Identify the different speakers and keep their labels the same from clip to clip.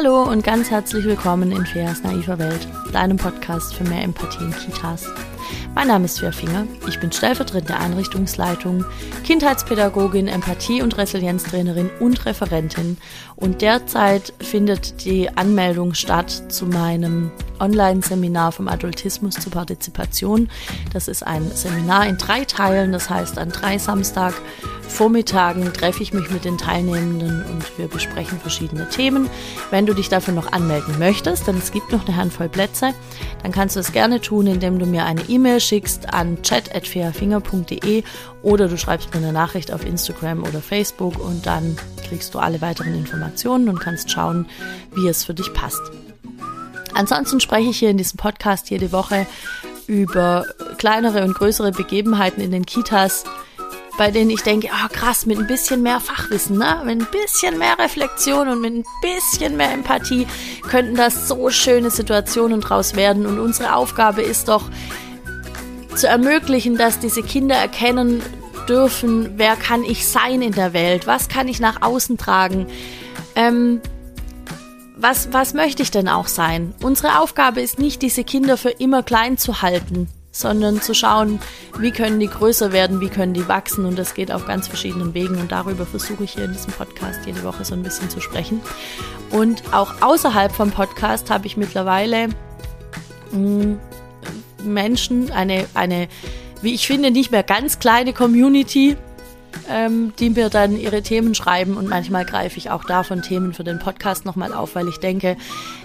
Speaker 1: Hallo und ganz herzlich willkommen in Feas naiver Welt, deinem Podcast für mehr Empathie in Kitas. Mein Name ist Fia Finger, ich bin stellvertretende Einrichtungsleitung, Kindheitspädagogin, Empathie- und Resilienztrainerin und Referentin und derzeit findet die Anmeldung statt zu meinem Online-Seminar vom Adultismus zur Partizipation. Das ist ein Seminar in drei Teilen, das heißt an drei Samstag Vormittagen treffe ich mich mit den Teilnehmenden und wir besprechen verschiedene Themen. Wenn du dich dafür noch anmelden möchtest, denn es gibt noch eine Handvoll Plätze, dann kannst du es gerne tun, indem du mir eine E-Mail schickst an chat.fairfinger.de oder du schreibst mir eine Nachricht auf Instagram oder Facebook und dann kriegst du alle weiteren Informationen und kannst schauen, wie es für dich passt. Ansonsten spreche ich hier in diesem Podcast jede Woche über kleinere und größere Begebenheiten in den Kitas, bei denen ich denke, oh krass, mit ein bisschen mehr Fachwissen, ne? mit ein bisschen mehr Reflexion und mit ein bisschen mehr Empathie könnten das so schöne Situationen draus werden. Und unsere Aufgabe ist doch zu ermöglichen, dass diese Kinder erkennen dürfen, wer kann ich sein in der Welt, was kann ich nach außen tragen. Ähm, was, was möchte ich denn auch sein? Unsere Aufgabe ist nicht, diese Kinder für immer klein zu halten sondern zu schauen, wie können die größer werden, wie können die wachsen. Und das geht auf ganz verschiedenen Wegen. Und darüber versuche ich hier in diesem Podcast jede Woche so ein bisschen zu sprechen. Und auch außerhalb vom Podcast habe ich mittlerweile mh, mm, Menschen, eine, eine, wie ich finde, nicht mehr ganz kleine Community, ähm, die mir dann ihre Themen schreiben. Und manchmal greife ich auch davon Themen für den Podcast nochmal auf, weil ich denke,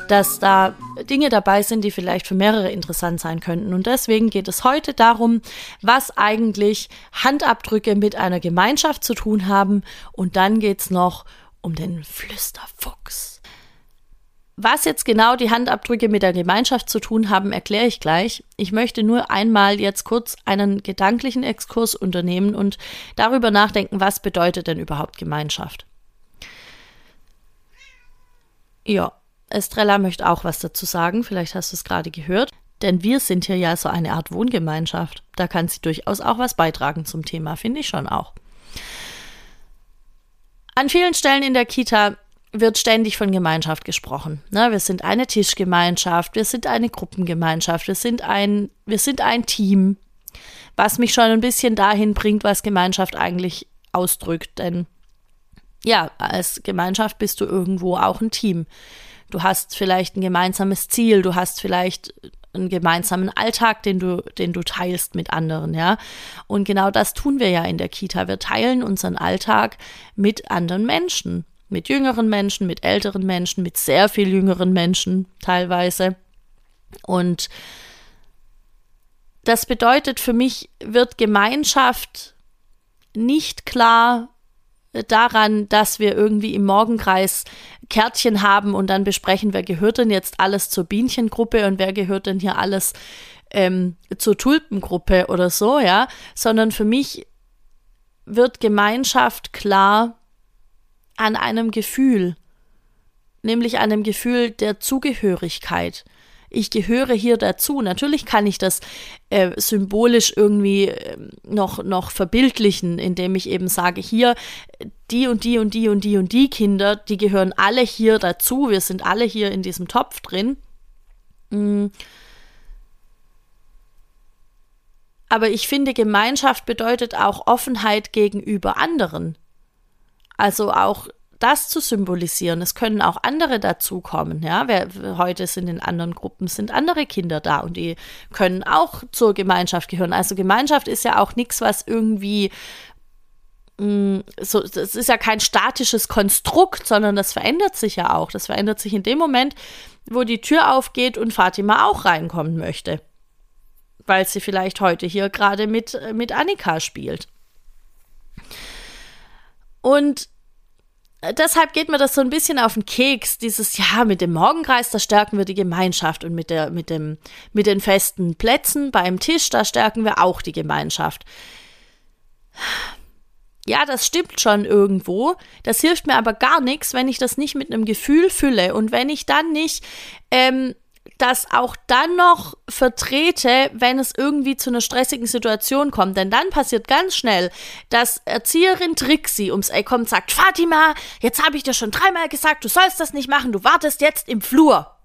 Speaker 1: dass da Dinge dabei sind, die vielleicht für mehrere interessant sein könnten. Und deswegen geht es heute darum, was eigentlich Handabdrücke mit einer Gemeinschaft zu tun haben. Und dann geht es noch um den Flüsterfuchs. Was jetzt genau die Handabdrücke mit der Gemeinschaft zu tun haben, erkläre ich gleich. Ich möchte nur einmal jetzt kurz einen gedanklichen Exkurs unternehmen und darüber nachdenken, was bedeutet denn überhaupt Gemeinschaft. Ja, Estrella möchte auch was dazu sagen, vielleicht hast du es gerade gehört. Denn wir sind hier ja so eine Art Wohngemeinschaft. Da kann sie durchaus auch was beitragen zum Thema, finde ich schon auch. An vielen Stellen in der Kita wird ständig von Gemeinschaft gesprochen. Ne? Wir sind eine Tischgemeinschaft, wir sind eine Gruppengemeinschaft, wir sind ein, wir sind ein Team, was mich schon ein bisschen dahin bringt, was Gemeinschaft eigentlich ausdrückt. Denn ja, als Gemeinschaft bist du irgendwo auch ein Team. Du hast vielleicht ein gemeinsames Ziel, du hast vielleicht einen gemeinsamen Alltag, den du, den du teilst mit anderen, ja. Und genau das tun wir ja in der Kita. Wir teilen unseren Alltag mit anderen Menschen mit jüngeren Menschen, mit älteren Menschen, mit sehr viel jüngeren Menschen teilweise. Und das bedeutet für mich, wird Gemeinschaft nicht klar daran, dass wir irgendwie im Morgenkreis Kärtchen haben und dann besprechen, wer gehört denn jetzt alles zur Bienchengruppe und wer gehört denn hier alles ähm, zur Tulpengruppe oder so, ja, sondern für mich wird Gemeinschaft klar an einem Gefühl, nämlich einem Gefühl der Zugehörigkeit. Ich gehöre hier dazu. Natürlich kann ich das äh, symbolisch irgendwie äh, noch, noch verbildlichen, indem ich eben sage, hier, die und die und die und die und die Kinder, die gehören alle hier dazu. Wir sind alle hier in diesem Topf drin. Mhm. Aber ich finde, Gemeinschaft bedeutet auch Offenheit gegenüber anderen. Also auch das zu symbolisieren. Es können auch andere dazukommen. Ja, Wer, heute sind in anderen Gruppen sind andere Kinder da und die können auch zur Gemeinschaft gehören. Also Gemeinschaft ist ja auch nichts, was irgendwie mm, so, das ist ja kein statisches Konstrukt, sondern das verändert sich ja auch. Das verändert sich in dem Moment, wo die Tür aufgeht und Fatima auch reinkommen möchte. Weil sie vielleicht heute hier gerade mit, mit Annika spielt. Und deshalb geht mir das so ein bisschen auf den Keks, dieses ja mit dem Morgenkreis, da stärken wir die Gemeinschaft und mit der mit dem mit den festen Plätzen beim Tisch, da stärken wir auch die Gemeinschaft. Ja, das stimmt schon irgendwo. Das hilft mir aber gar nichts, wenn ich das nicht mit einem Gefühl fülle und wenn ich dann nicht ähm, das auch dann noch vertrete, wenn es irgendwie zu einer stressigen Situation kommt. Denn dann passiert ganz schnell, dass Erzieherin Trixie ums Eck kommt und sagt, Fatima, jetzt habe ich dir schon dreimal gesagt, du sollst das nicht machen, du wartest jetzt im Flur.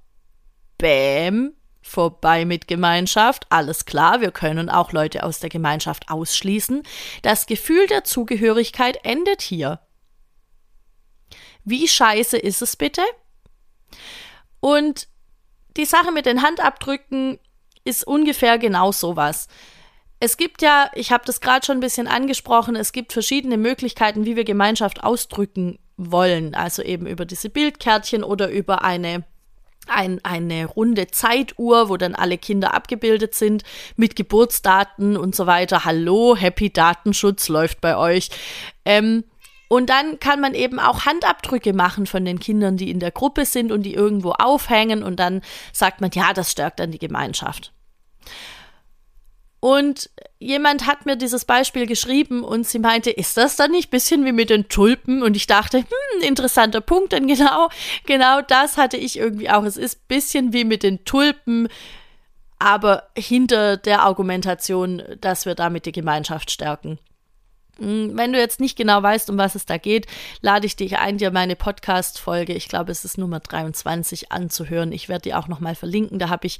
Speaker 1: Bäm, vorbei mit Gemeinschaft, alles klar, wir können auch Leute aus der Gemeinschaft ausschließen. Das Gefühl der Zugehörigkeit endet hier. Wie scheiße ist es bitte? Und die Sache mit den Handabdrücken ist ungefähr genau sowas. Es gibt ja, ich habe das gerade schon ein bisschen angesprochen, es gibt verschiedene Möglichkeiten, wie wir Gemeinschaft ausdrücken wollen. Also eben über diese Bildkärtchen oder über eine, ein, eine runde Zeituhr, wo dann alle Kinder abgebildet sind mit Geburtsdaten und so weiter. Hallo, Happy Datenschutz läuft bei euch. Ähm, und dann kann man eben auch Handabdrücke machen von den Kindern, die in der Gruppe sind und die irgendwo aufhängen. Und dann sagt man, ja, das stärkt dann die Gemeinschaft. Und jemand hat mir dieses Beispiel geschrieben und sie meinte, ist das dann nicht ein bisschen wie mit den Tulpen? Und ich dachte, hm, interessanter Punkt, denn genau, genau das hatte ich irgendwie auch. Es ist ein bisschen wie mit den Tulpen, aber hinter der Argumentation, dass wir damit die Gemeinschaft stärken. Hm, wenn du jetzt nicht genau weißt, um was es da geht, lade ich dich ein, dir meine Podcast-Folge, ich glaube, es ist Nummer 23, anzuhören. Ich werde die auch nochmal verlinken. Da habe ich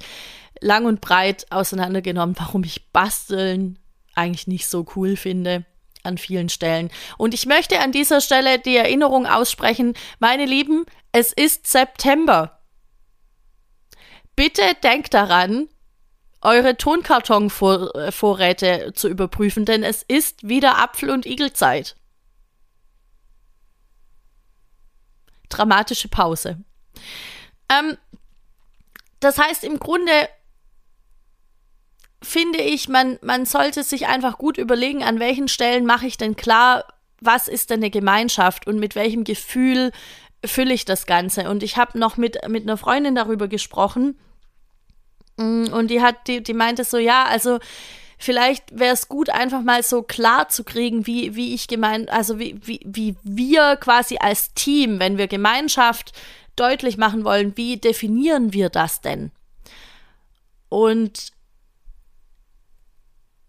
Speaker 1: lang und breit auseinandergenommen, warum ich Basteln eigentlich nicht so cool finde an vielen Stellen. Und ich möchte an dieser Stelle die Erinnerung aussprechen, meine Lieben, es ist September. Bitte denkt daran, eure Tonkartonvorräte zu überprüfen, denn es ist wieder Apfel- und Igelzeit. Dramatische Pause. Ähm, das heißt, im Grunde finde ich, man, man sollte sich einfach gut überlegen, an welchen Stellen mache ich denn klar, was ist denn eine Gemeinschaft und mit welchem Gefühl fülle ich das Ganze. Und ich habe noch mit, mit einer Freundin darüber gesprochen, und die hat, die, die meinte so, ja, also vielleicht wäre es gut, einfach mal so klar zu kriegen, wie, wie ich gemeint, also wie, wie, wie wir quasi als Team, wenn wir Gemeinschaft deutlich machen wollen, wie definieren wir das denn? Und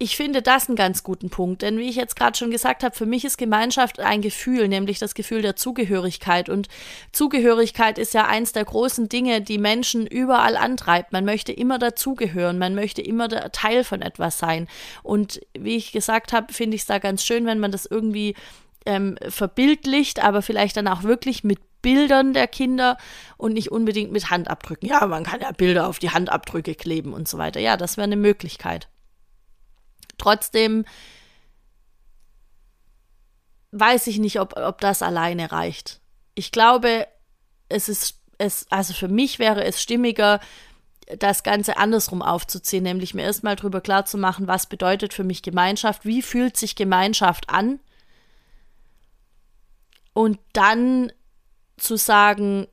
Speaker 1: ich finde das einen ganz guten Punkt, denn wie ich jetzt gerade schon gesagt habe, für mich ist Gemeinschaft ein Gefühl, nämlich das Gefühl der Zugehörigkeit. Und Zugehörigkeit ist ja eins der großen Dinge, die Menschen überall antreibt. Man möchte immer dazugehören, man möchte immer Teil von etwas sein. Und wie ich gesagt habe, finde ich es da ganz schön, wenn man das irgendwie ähm, verbildlicht, aber vielleicht dann auch wirklich mit Bildern der Kinder und nicht unbedingt mit Handabdrücken. Ja, man kann ja Bilder auf die Handabdrücke kleben und so weiter. Ja, das wäre eine Möglichkeit. Trotzdem weiß ich nicht, ob, ob das alleine reicht. Ich glaube, es ist, es, also für mich wäre es stimmiger, das Ganze andersrum aufzuziehen, nämlich mir erstmal darüber klar zu machen, was bedeutet für mich Gemeinschaft, wie fühlt sich Gemeinschaft an und dann zu sagen,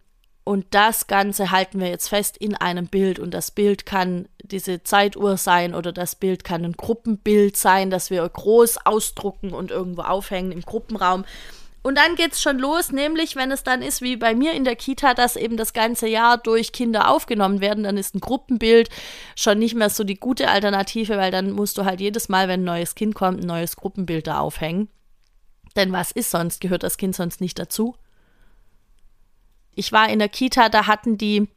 Speaker 1: und das Ganze halten wir jetzt fest in einem Bild. Und das Bild kann diese Zeituhr sein oder das Bild kann ein Gruppenbild sein, das wir groß ausdrucken und irgendwo aufhängen im Gruppenraum. Und dann geht es schon los, nämlich wenn es dann ist wie bei mir in der Kita, dass eben das ganze Jahr durch Kinder aufgenommen werden, dann ist ein Gruppenbild schon nicht mehr so die gute Alternative, weil dann musst du halt jedes Mal, wenn ein neues Kind kommt, ein neues Gruppenbild da aufhängen. Denn was ist sonst? Gehört das Kind sonst nicht dazu? Ich war in der Kita, da hatten die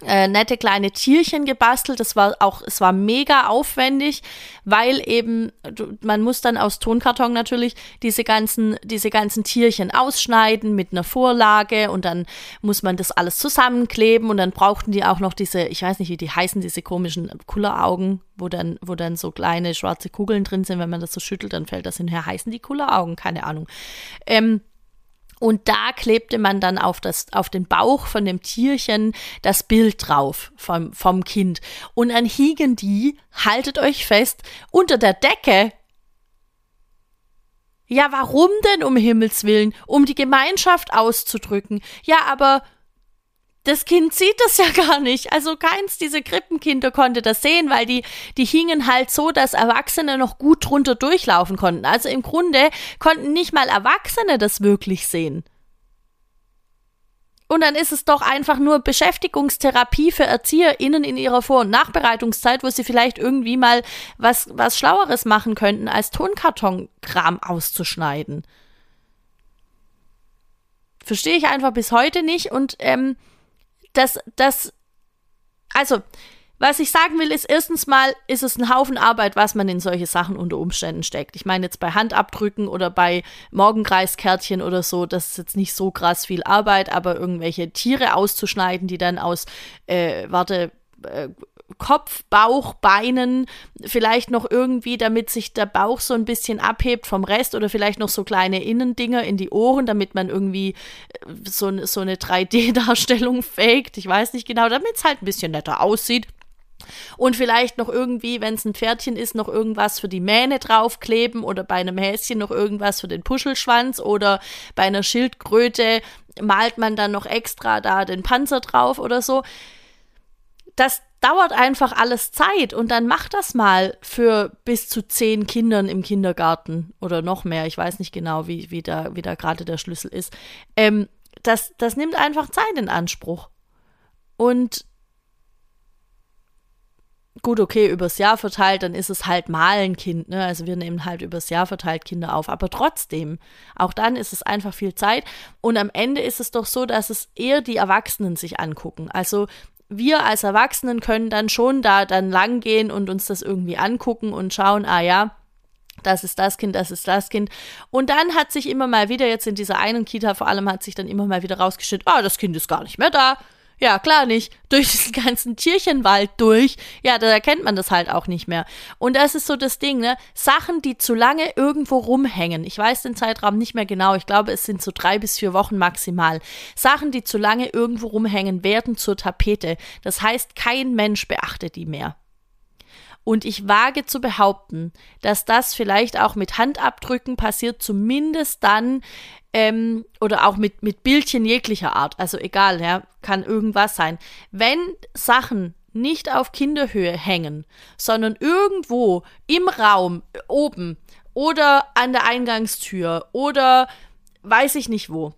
Speaker 1: äh, nette kleine Tierchen gebastelt. Das war auch, es war mega aufwendig, weil eben man muss dann aus Tonkarton natürlich diese ganzen, diese ganzen Tierchen ausschneiden mit einer Vorlage und dann muss man das alles zusammenkleben und dann brauchten die auch noch diese, ich weiß nicht, wie die heißen, diese komischen Kulleraugen, wo dann, wo dann so kleine schwarze Kugeln drin sind. Wenn man das so schüttelt, dann fällt das hinher. Heißen die Kulleraugen? Keine Ahnung. Ähm, und da klebte man dann auf, das, auf den Bauch von dem Tierchen das Bild drauf vom, vom Kind. Und dann hingen die, haltet euch fest, unter der Decke. Ja, warum denn um Himmels willen? Um die Gemeinschaft auszudrücken. Ja, aber das Kind sieht das ja gar nicht. Also keins dieser Krippenkinder konnte das sehen, weil die, die hingen halt so, dass Erwachsene noch gut drunter durchlaufen konnten. Also im Grunde konnten nicht mal Erwachsene das wirklich sehen. Und dann ist es doch einfach nur Beschäftigungstherapie für ErzieherInnen in ihrer Vor- und Nachbereitungszeit, wo sie vielleicht irgendwie mal was, was Schlaueres machen könnten, als Tonkartonkram auszuschneiden. Verstehe ich einfach bis heute nicht. Und ähm, das, das, also, was ich sagen will, ist erstens mal, ist es ein Haufen Arbeit, was man in solche Sachen unter Umständen steckt. Ich meine jetzt bei Handabdrücken oder bei Morgenkreiskärtchen oder so, das ist jetzt nicht so krass viel Arbeit, aber irgendwelche Tiere auszuschneiden, die dann aus, äh, warte, äh, Kopf, Bauch, Beinen, vielleicht noch irgendwie, damit sich der Bauch so ein bisschen abhebt vom Rest oder vielleicht noch so kleine Innendinger in die Ohren, damit man irgendwie äh, so, so eine 3D-Darstellung faked. Ich weiß nicht genau, damit es halt ein bisschen netter aussieht. Und vielleicht noch irgendwie, wenn es ein Pferdchen ist, noch irgendwas für die Mähne draufkleben oder bei einem Häschen noch irgendwas für den Puschelschwanz oder bei einer Schildkröte malt man dann noch extra da den Panzer drauf oder so. Das dauert einfach alles Zeit und dann mach das mal für bis zu zehn Kindern im Kindergarten oder noch mehr. Ich weiß nicht genau, wie, wie da, wie da gerade der Schlüssel ist. Ähm, das, das nimmt einfach Zeit in Anspruch. Und gut, okay, übers Jahr verteilt, dann ist es halt mal ein Kind, ne? Also wir nehmen halt übers Jahr verteilt Kinder auf. Aber trotzdem, auch dann ist es einfach viel Zeit. Und am Ende ist es doch so, dass es eher die Erwachsenen sich angucken. Also wir als Erwachsenen können dann schon da dann lang gehen und uns das irgendwie angucken und schauen, ah ja, das ist das Kind, das ist das Kind. Und dann hat sich immer mal wieder, jetzt in dieser einen Kita vor allem, hat sich dann immer mal wieder rausgestellt, ah, das Kind ist gar nicht mehr da. Ja, klar nicht. Durch diesen ganzen Tierchenwald durch. Ja, da erkennt man das halt auch nicht mehr. Und das ist so das Ding, ne? Sachen, die zu lange irgendwo rumhängen. Ich weiß den Zeitraum nicht mehr genau. Ich glaube, es sind so drei bis vier Wochen maximal. Sachen, die zu lange irgendwo rumhängen, werden zur Tapete. Das heißt, kein Mensch beachtet die mehr. Und ich wage zu behaupten, dass das vielleicht auch mit Handabdrücken passiert, zumindest dann, ähm, oder auch mit, mit Bildchen jeglicher Art. Also egal, ja, kann irgendwas sein. Wenn Sachen nicht auf Kinderhöhe hängen, sondern irgendwo im Raum oben oder an der Eingangstür oder weiß ich nicht wo,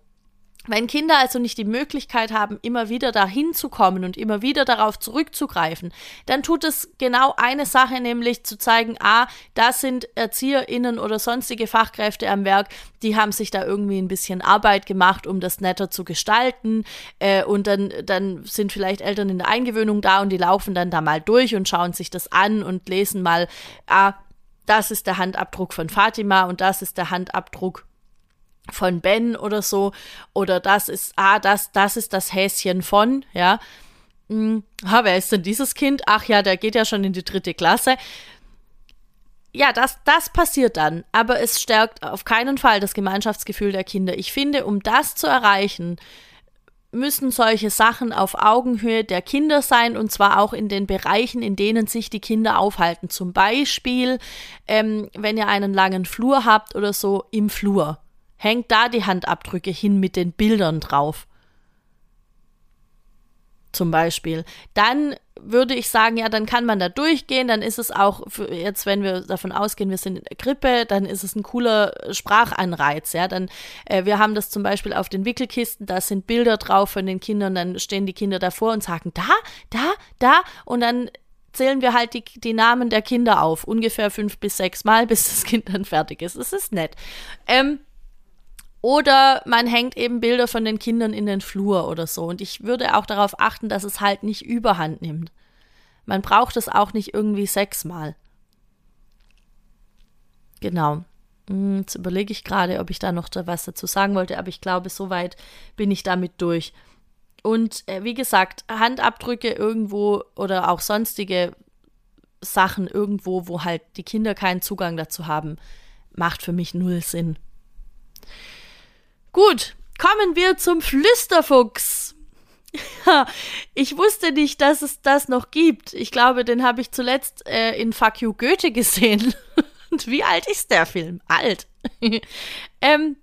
Speaker 1: wenn Kinder also nicht die Möglichkeit haben, immer wieder dahin zu kommen und immer wieder darauf zurückzugreifen, dann tut es genau eine Sache, nämlich zu zeigen, ah, da sind ErzieherInnen oder sonstige Fachkräfte am Werk, die haben sich da irgendwie ein bisschen Arbeit gemacht, um das netter zu gestalten. Äh, und dann, dann sind vielleicht Eltern in der Eingewöhnung da und die laufen dann da mal durch und schauen sich das an und lesen mal, ah, das ist der Handabdruck von Fatima und das ist der Handabdruck von Ben oder so. Oder das ist ah das das ist das Häschen von ja. Hm, ha, wer ist denn dieses Kind? Ach ja der geht ja schon in die dritte Klasse. Ja das das passiert dann. Aber es stärkt auf keinen Fall das Gemeinschaftsgefühl der Kinder. Ich finde um das zu erreichen müssen solche Sachen auf Augenhöhe der Kinder sein. Und zwar auch in den Bereichen, in denen sich die Kinder aufhalten. Zum Beispiel, ähm, wenn ihr einen langen Flur habt oder so im Flur hängt da die Handabdrücke hin mit den Bildern drauf. Zum Beispiel. Dann würde ich sagen, ja, dann kann man da durchgehen, dann ist es auch, jetzt, wenn wir davon ausgehen, wir sind in der Grippe, dann ist es ein cooler Sprachanreiz, ja, dann, äh, wir haben das zum Beispiel auf den Wickelkisten, da sind Bilder drauf von den Kindern, dann stehen die Kinder davor und sagen, da, da, da, und dann zählen wir halt die, die Namen der Kinder auf, ungefähr fünf bis sechs Mal, bis das Kind dann fertig ist. Es ist nett. Ähm, oder man hängt eben Bilder von den Kindern in den Flur oder so. Und ich würde auch darauf achten, dass es halt nicht überhand nimmt. Man braucht es auch nicht irgendwie sechsmal. Genau. Hm, jetzt überlege ich gerade, ob ich da noch was dazu sagen wollte, aber ich glaube, soweit bin ich damit durch. Und äh, wie gesagt, Handabdrücke irgendwo oder auch sonstige Sachen irgendwo, wo halt die Kinder keinen Zugang dazu haben, macht für mich null Sinn. Gut, kommen wir zum Flüsterfuchs. ich wusste nicht, dass es das noch gibt. Ich glaube, den habe ich zuletzt äh, in Fuck You Goethe gesehen. Und wie alt ist der Film? Alt. ähm,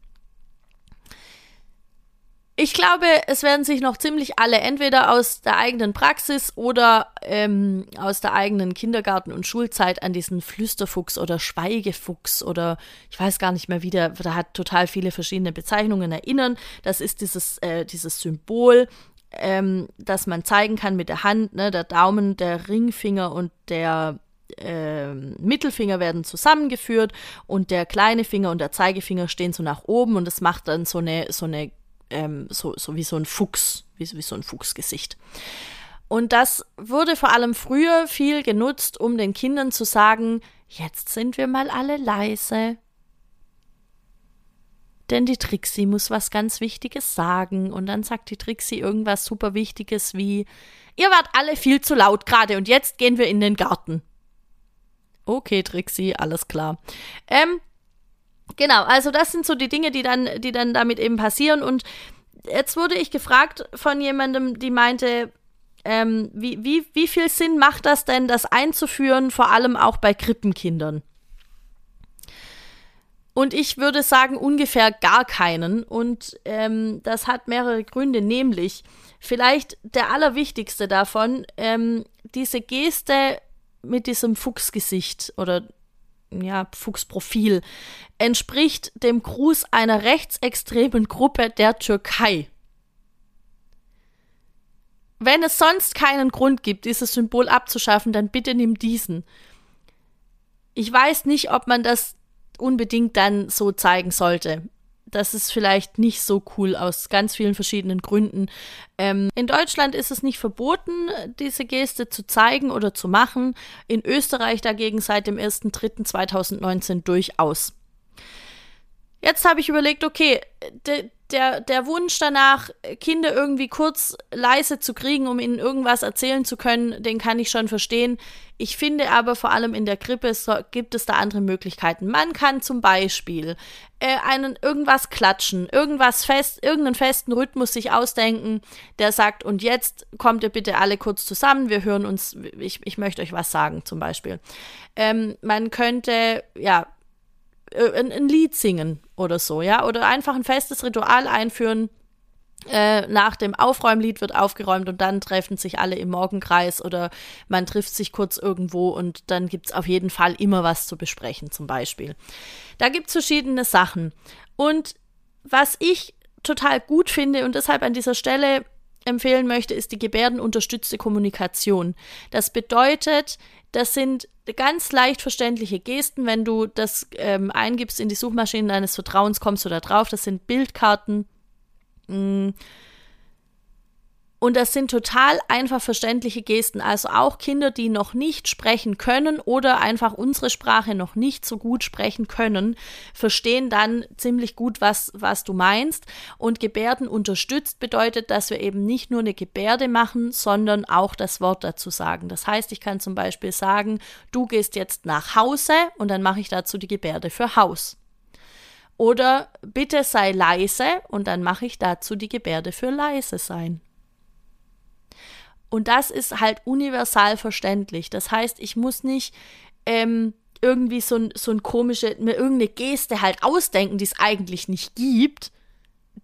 Speaker 1: Ich glaube, es werden sich noch ziemlich alle entweder aus der eigenen Praxis oder ähm, aus der eigenen Kindergarten- und Schulzeit an diesen Flüsterfuchs oder Schweigefuchs oder ich weiß gar nicht mehr wie der, der hat total viele verschiedene Bezeichnungen erinnern. Das ist dieses, äh, dieses Symbol, ähm, das man zeigen kann mit der Hand, ne? der Daumen, der Ringfinger und der äh, Mittelfinger werden zusammengeführt und der kleine Finger und der Zeigefinger stehen so nach oben und das macht dann so eine, so eine ähm, so, so wie so ein Fuchs, wie, wie so ein Fuchsgesicht. Und das wurde vor allem früher viel genutzt, um den Kindern zu sagen, jetzt sind wir mal alle leise. Denn die Trixie muss was ganz Wichtiges sagen. Und dann sagt die Trixie irgendwas super Wichtiges wie, ihr wart alle viel zu laut gerade und jetzt gehen wir in den Garten. Okay, Trixie, alles klar. Ähm, Genau, also das sind so die Dinge, die dann, die dann damit eben passieren. Und jetzt wurde ich gefragt von jemandem, die meinte, ähm, wie, wie, wie viel Sinn macht das denn, das einzuführen, vor allem auch bei Krippenkindern? Und ich würde sagen, ungefähr gar keinen. Und ähm, das hat mehrere Gründe, nämlich vielleicht der allerwichtigste davon, ähm, diese Geste mit diesem Fuchsgesicht oder ja, Fuchsprofil entspricht dem Gruß einer rechtsextremen Gruppe der Türkei. Wenn es sonst keinen Grund gibt, dieses Symbol abzuschaffen, dann bitte nimm diesen. Ich weiß nicht, ob man das unbedingt dann so zeigen sollte das ist vielleicht nicht so cool aus ganz vielen verschiedenen Gründen. Ähm, in Deutschland ist es nicht verboten, diese Geste zu zeigen oder zu machen. In Österreich dagegen seit dem 1.3.2019 durchaus. Jetzt habe ich überlegt, okay, der, der Wunsch danach, Kinder irgendwie kurz leise zu kriegen, um ihnen irgendwas erzählen zu können, den kann ich schon verstehen. Ich finde aber vor allem in der Krippe so, gibt es da andere Möglichkeiten. Man kann zum Beispiel äh, einen irgendwas klatschen, irgendwas fest, irgendeinen festen Rhythmus sich ausdenken, der sagt, und jetzt kommt ihr bitte alle kurz zusammen, wir hören uns, ich, ich möchte euch was sagen, zum Beispiel. Ähm, man könnte, ja, äh, ein, ein Lied singen oder so, ja, oder einfach ein festes Ritual einführen. Äh, nach dem Aufräumlied wird aufgeräumt und dann treffen sich alle im Morgenkreis oder man trifft sich kurz irgendwo und dann gibt es auf jeden Fall immer was zu besprechen, zum Beispiel. Da gibt es verschiedene Sachen. Und was ich total gut finde und deshalb an dieser Stelle empfehlen möchte, ist die gebärdenunterstützte Kommunikation. Das bedeutet, das sind ganz leicht verständliche Gesten, wenn du das ähm, eingibst in die Suchmaschine deines Vertrauens, kommst du da drauf. Das sind Bildkarten. Mh, mm, und das sind total einfach verständliche Gesten. Also auch Kinder, die noch nicht sprechen können oder einfach unsere Sprache noch nicht so gut sprechen können, verstehen dann ziemlich gut, was, was du meinst. Und Gebärden unterstützt bedeutet, dass wir eben nicht nur eine Gebärde machen, sondern auch das Wort dazu sagen. Das heißt, ich kann zum Beispiel sagen, du gehst jetzt nach Hause und dann mache ich dazu die Gebärde für Haus. Oder bitte sei leise und dann mache ich dazu die Gebärde für leise sein. Und das ist halt universal verständlich. Das heißt, ich muss nicht ähm, irgendwie so ein, so ein komische, mir irgendeine Geste halt ausdenken, die es eigentlich nicht gibt.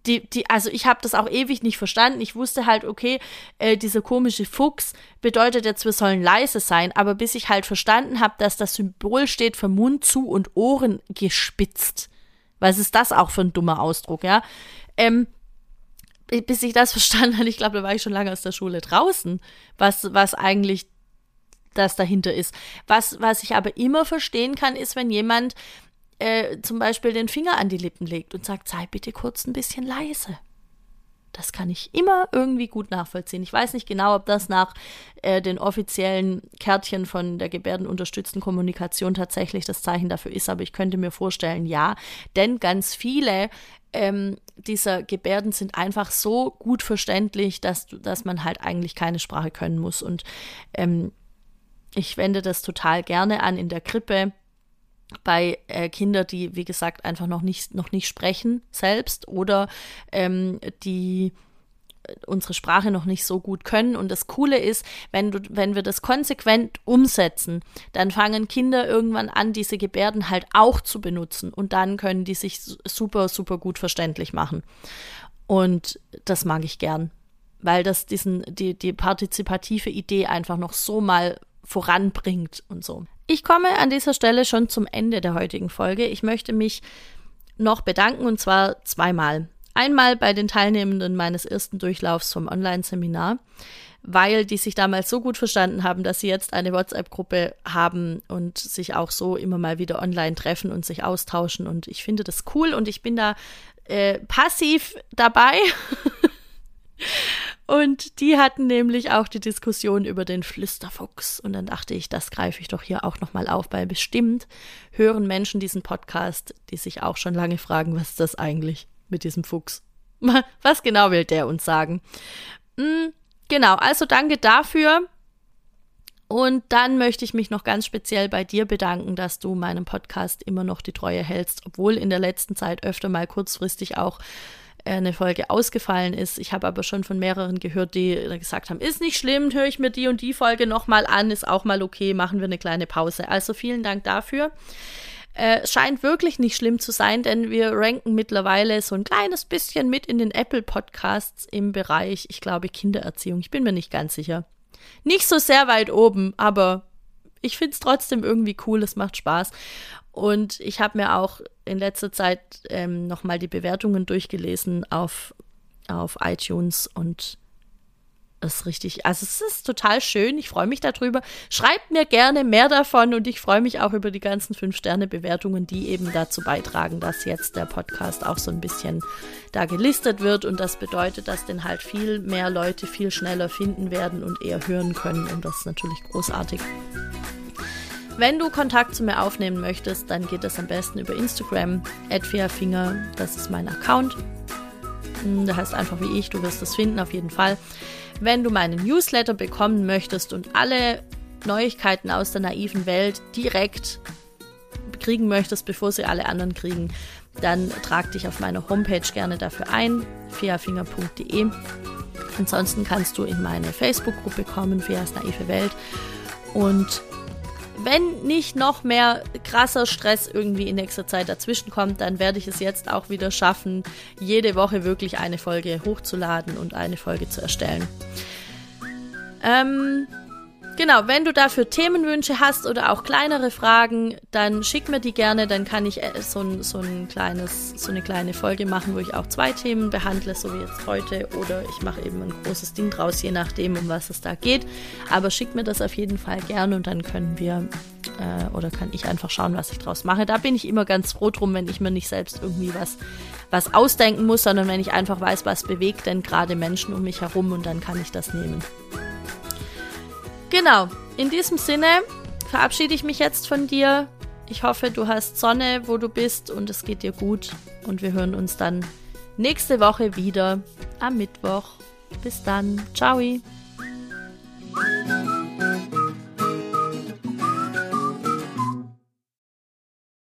Speaker 1: Die, die, also ich habe das auch ewig nicht verstanden. Ich wusste halt, okay, äh, dieser komische Fuchs bedeutet jetzt, wir sollen leise sein, aber bis ich halt verstanden habe, dass das Symbol steht für Mund zu und Ohren gespitzt. Was ist das auch für ein dummer Ausdruck, ja? Ähm, bis ich das verstanden habe, ich glaube, da war ich schon lange aus der Schule draußen, was, was eigentlich das dahinter ist. Was, was ich aber immer verstehen kann, ist, wenn jemand äh, zum Beispiel den Finger an die Lippen legt und sagt, sei bitte kurz ein bisschen leise. Das kann ich immer irgendwie gut nachvollziehen. Ich weiß nicht genau, ob das nach äh, den offiziellen Kärtchen von der gebärdenunterstützten Kommunikation tatsächlich das Zeichen dafür ist, aber ich könnte mir vorstellen, ja. Denn ganz viele ähm, dieser Gebärden sind einfach so gut verständlich, dass, dass man halt eigentlich keine Sprache können muss. Und ähm, ich wende das total gerne an in der Krippe bei äh, Kindern, die, wie gesagt, einfach noch nicht, noch nicht sprechen selbst oder ähm, die unsere Sprache noch nicht so gut können. Und das Coole ist, wenn, du, wenn wir das konsequent umsetzen, dann fangen Kinder irgendwann an, diese Gebärden halt auch zu benutzen. Und dann können die sich super, super gut verständlich machen. Und das mag ich gern, weil das diesen, die, die partizipative Idee einfach noch so mal voranbringt und so. Ich komme an dieser Stelle schon zum Ende der heutigen Folge. Ich möchte mich noch bedanken und zwar zweimal. Einmal bei den Teilnehmenden meines ersten Durchlaufs vom Online-Seminar, weil die sich damals so gut verstanden haben, dass sie jetzt eine WhatsApp-Gruppe haben und sich auch so immer mal wieder online treffen und sich austauschen. Und ich finde das cool und ich bin da äh, passiv dabei. Und die hatten nämlich auch die Diskussion über den Flüsterfuchs. Und dann dachte ich, das greife ich doch hier auch nochmal auf, weil bestimmt hören Menschen diesen Podcast, die sich auch schon lange fragen, was ist das eigentlich mit diesem Fuchs? Was genau will der uns sagen? Hm, genau, also danke dafür. Und dann möchte ich mich noch ganz speziell bei dir bedanken, dass du meinem Podcast immer noch die Treue hältst, obwohl in der letzten Zeit öfter mal kurzfristig auch eine Folge ausgefallen ist. Ich habe aber schon von mehreren gehört, die gesagt haben, ist nicht schlimm, höre ich mir die und die Folge nochmal an, ist auch mal okay, machen wir eine kleine Pause. Also vielen Dank dafür. Äh, scheint wirklich nicht schlimm zu sein, denn wir ranken mittlerweile so ein kleines bisschen mit in den Apple Podcasts im Bereich, ich glaube, Kindererziehung. Ich bin mir nicht ganz sicher. Nicht so sehr weit oben, aber ich finde es trotzdem irgendwie cool, es macht Spaß. Und ich habe mir auch in letzter Zeit ähm, nochmal die Bewertungen durchgelesen auf, auf iTunes und das ist richtig, also es ist total schön, ich freue mich darüber. Schreibt mir gerne mehr davon und ich freue mich auch über die ganzen Fünf-Sterne-Bewertungen, die eben dazu beitragen, dass jetzt der Podcast auch so ein bisschen da gelistet wird und das bedeutet, dass den halt viel mehr Leute viel schneller finden werden und eher hören können und das ist natürlich großartig. Wenn du Kontakt zu mir aufnehmen möchtest, dann geht das am besten über Instagram, @fairfinger, das ist mein Account. Hm, der heißt einfach wie ich, du wirst es finden auf jeden Fall. Wenn du meinen Newsletter bekommen möchtest und alle Neuigkeiten aus der naiven Welt direkt kriegen möchtest, bevor sie alle anderen kriegen, dann trag dich auf meiner Homepage gerne dafür ein, fairfinger.de. Ansonsten kannst du in meine Facebook-Gruppe kommen, Feas naive Welt. Und wenn nicht noch mehr krasser Stress irgendwie in nächster Zeit dazwischen kommt, dann werde ich es jetzt auch wieder schaffen, jede Woche wirklich eine Folge hochzuladen und eine Folge zu erstellen. Ähm, Genau, wenn du dafür Themenwünsche hast oder auch kleinere Fragen, dann schick mir die gerne, dann kann ich äh, so ein, so ein kleines, so eine kleine Folge machen, wo ich auch zwei Themen behandle, so wie jetzt heute, oder ich mache eben ein großes Ding draus, je nachdem, um was es da geht. Aber schick mir das auf jeden Fall gerne und dann können wir äh, oder kann ich einfach schauen, was ich draus mache. Da bin ich immer ganz froh drum, wenn ich mir nicht selbst irgendwie was, was ausdenken muss, sondern wenn ich einfach weiß, was bewegt denn gerade Menschen um mich herum und dann kann ich das nehmen. Genau, in diesem Sinne verabschiede ich mich jetzt von dir. Ich hoffe, du hast Sonne, wo du bist und es geht dir gut. Und wir hören uns dann nächste Woche wieder am Mittwoch. Bis dann. Ciao.